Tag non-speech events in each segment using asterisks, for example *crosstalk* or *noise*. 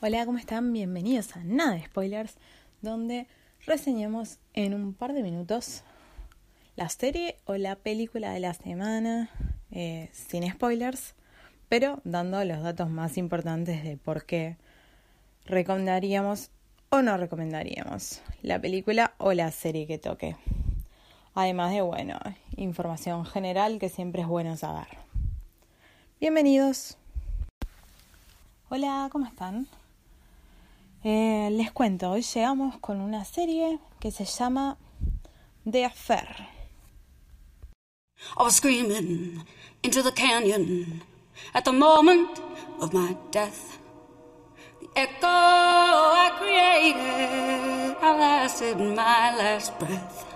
Hola, ¿cómo están? Bienvenidos a Nada de Spoilers, donde reseñamos en un par de minutos la serie o la película de la semana, eh, sin spoilers, pero dando los datos más importantes de por qué recomendaríamos o no recomendaríamos la película o la serie que toque. Además de, bueno, información general que siempre es bueno saber. Bienvenidos. Hola, ¿cómo están? Eh, les cuento, hoy llegamos con una serie que se llama The Affair. I was screaming into the canyon at the moment of my death. The echo I created outlasted my last breath.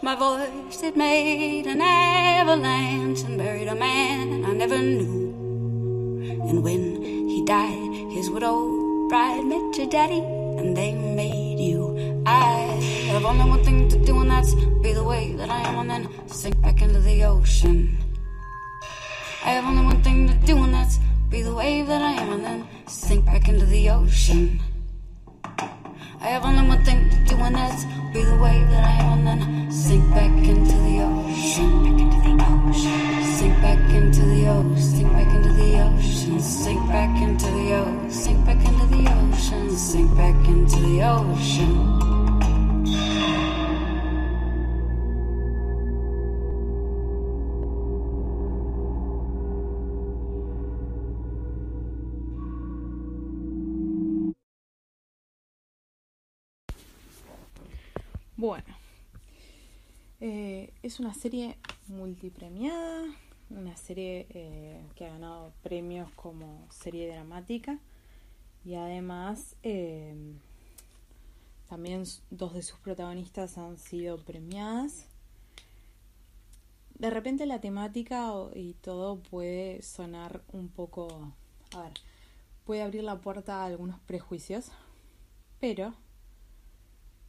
My voice it made an avalanche and buried a man I never knew. And when he died, his widow bride your daddy and they made you. I have only one thing to do and that's be the way that I am and then sink back into the ocean. I have only one thing to do and that's be the wave that I am and then sink back into the ocean. I have only one thing to do and that's be the wave that I am and then sink back into the ocean. Sink Back into the ocean. Sink back into the ocean. Sink back into Sink back into the ocean. Sink back into the ocean. Sink back into the ocean. Bueno, eh, es una serie multipremiada, una serie eh, que ha ganado premios como serie dramática y además eh, también dos de sus protagonistas han sido premiadas. De repente la temática y todo puede sonar un poco, a ver, puede abrir la puerta a algunos prejuicios, pero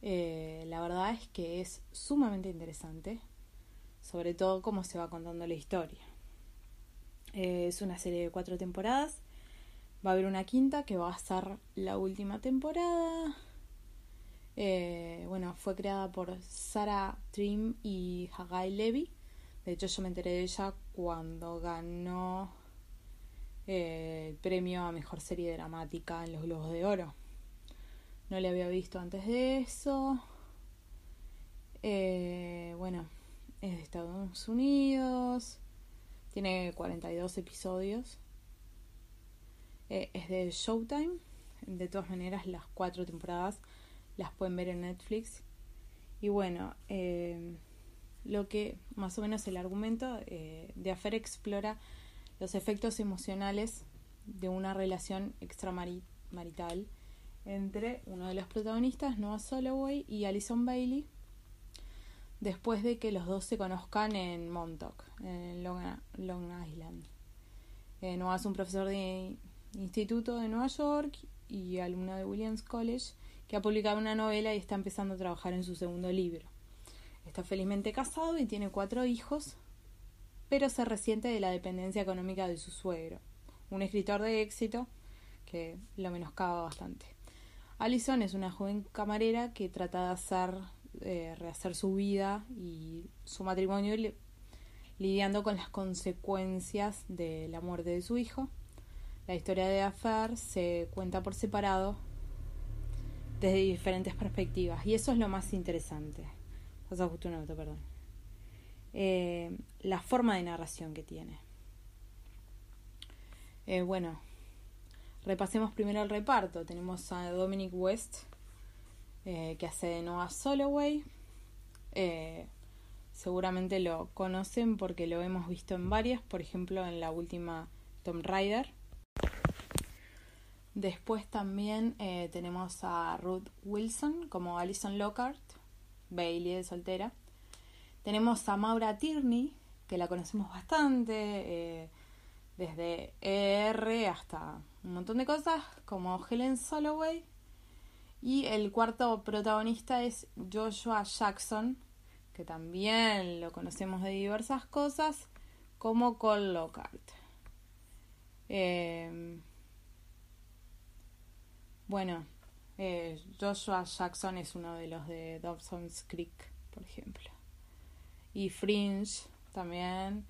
eh, la verdad es que es sumamente interesante, sobre todo cómo se va contando la historia. Eh, es una serie de cuatro temporadas. Va a haber una quinta que va a ser la última temporada. Eh, bueno, fue creada por Sarah Trim y Hagai Levy. De hecho, yo me enteré de ella cuando ganó el premio a mejor serie dramática en los Globos de Oro. No le había visto antes de eso. Eh, bueno, es de Estados Unidos. Tiene 42 episodios. Eh, es de Showtime. De todas maneras, las cuatro temporadas las pueden ver en Netflix. Y bueno, eh, lo que más o menos el argumento de Affair explora los efectos emocionales de una relación extramarital entre uno de los protagonistas, Noah Soloway, y Alison Bailey, después de que los dos se conozcan en Montauk, en Long, Island. Eh, Noah es un profesor de instituto de Nueva York y alumno de Williams College que ha publicado una novela y está empezando a trabajar en su segundo libro. Está felizmente casado y tiene cuatro hijos, pero se resiente de la dependencia económica de su suegro, un escritor de éxito que lo menoscaba bastante. Alison es una joven camarera que trata de hacer, eh, rehacer su vida y su matrimonio lidiando con las consecuencias de la muerte de su hijo. La historia de Affair se cuenta por separado desde diferentes perspectivas y eso es lo más interesante. justo perdón. Eh, la forma de narración que tiene. Eh, bueno, Repasemos primero el reparto. Tenemos a Dominic West, eh, que hace de Noah Soloway. Eh, seguramente lo conocen porque lo hemos visto en varias, por ejemplo en la última Tom Rider. Después también eh, tenemos a Ruth Wilson como Alison Lockhart, Bailey de soltera. Tenemos a Maura Tierney, que la conocemos bastante, desde ER hasta un montón de cosas, como Helen Soloway. Y el cuarto protagonista es Joshua Jackson, que también lo conocemos de diversas cosas, como Cole Lockhart. Eh, bueno, eh, Joshua Jackson es uno de los de Dawson's Creek, por ejemplo. Y Fringe también.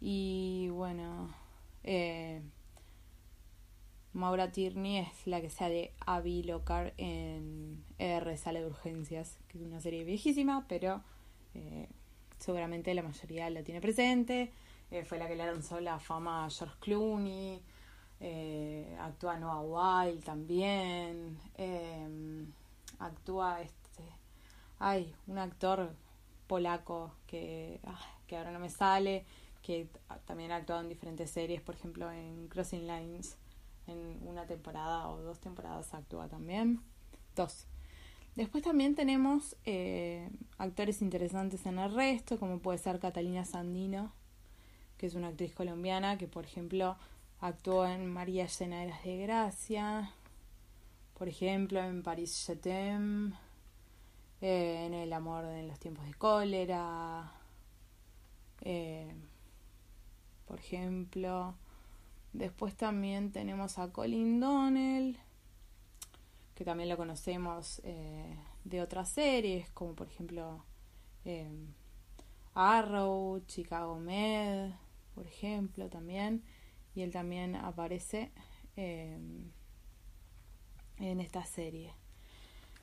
Y bueno, eh, Maura Tierney es la que sea de Abby Lockhart en R Sale de Urgencias, que es una serie viejísima, pero eh, seguramente la mayoría la tiene presente. fue la que le lanzó la fama a George Clooney. Eh, actúa Noah Wild también. Eh, actúa este. Hay un actor polaco que, ah, que ahora no me sale, que también ha actuado en diferentes series, por ejemplo en Crossing Lines, en una temporada o dos temporadas actúa también. Dos. Después también tenemos eh, actores interesantes en el resto, como puede ser Catalina Sandino, que es una actriz colombiana que, por ejemplo, Actuó en María Llena de Gracia, por ejemplo, en París Jetem, eh, en El amor en los tiempos de cólera, eh, por ejemplo. Después también tenemos a Colin Donnell, que también lo conocemos eh, de otras series, como por ejemplo Arrow, Chicago Med, por ejemplo, también y él también aparece em, en esta serie.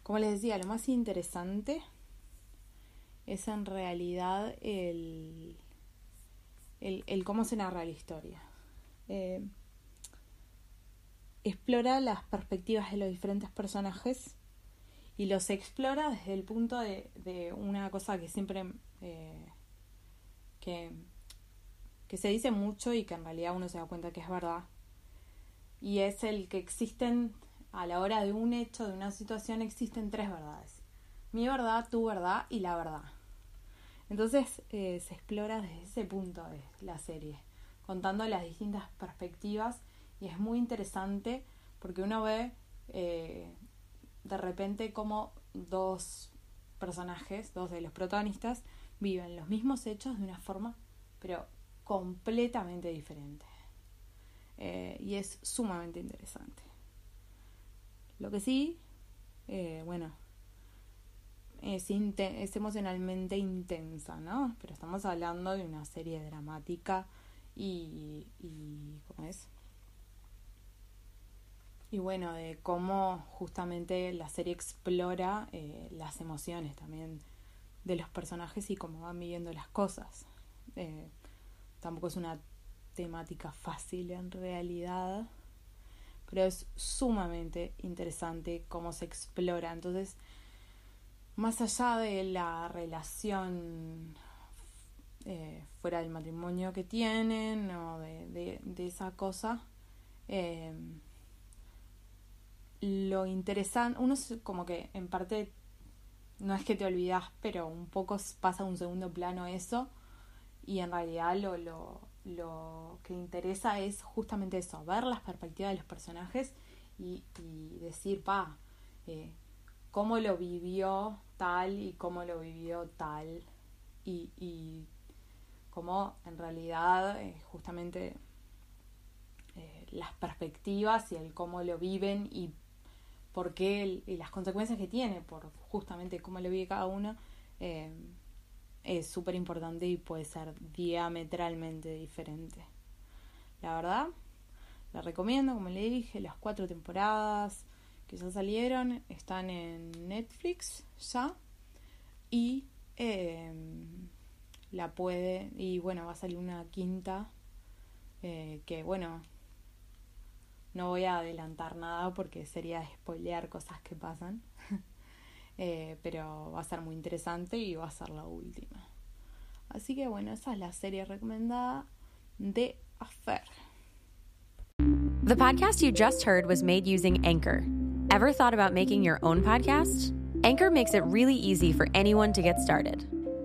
Como les decía, lo más interesante es en realidad el, el, cómo se narra la historia. Em, explora las perspectivas de los diferentes personajes y los explora desde el punto de, de una cosa que siempre eh, que que se dice mucho y que en realidad uno se da cuenta que es verdad. Y es el que existen a la hora de un hecho, de una situación, existen tres verdades. Mi verdad, tu verdad y la verdad. Entonces eh, se explora desde ese punto de la serie, contando las distintas perspectivas y es muy interesante porque uno ve eh, de repente como dos personajes, dos de los protagonistas, viven los mismos hechos de una forma, pero completamente diferente. Eh, y es sumamente interesante. Lo que sí, eh, bueno, es, es emocionalmente intensa, ¿no? Pero estamos hablando de una serie dramática y, y ¿cómo es? Y bueno, de cómo justamente la serie explora eh, las emociones también de los personajes y cómo van viviendo las cosas. Eh, tampoco es una temática fácil en realidad, pero es sumamente interesante cómo se explora. Entonces, más allá de la relación eh, fuera del matrimonio que tienen o de, esa cosa, eh, lo interesante, uno es como que en parte no es que te olvidas, pero un poco pasa a un segundo plano eso y en realidad lo, lo, lo que interesa es justamente eso, ver las perspectivas de los personajes y, decir, pa, eh, cómo lo vivió tal y cómo lo vivió tal y, y cómo en realidad eh, justamente eh, las perspectivas y el cómo lo viven y por qué y las consecuencias que tiene por justamente cómo lo vive cada uno es súper importante y puede ser diametralmente diferente. La verdad, la recomiendo, como le dije, las cuatro temporadas que ya salieron están en Netflix ya y em, la puede y bueno va a salir una quinta eh, que bueno no voy a adelantar nada porque sería spoilear cosas que pasan *laughs* Eh, pero va a ser muy interesante y va a ser la última. Así que bueno, esa es la serie recomendada de Affair. The podcast you just heard was made using Anchor. Ever thought about making your own podcast? Anchor makes it really easy for anyone to get started.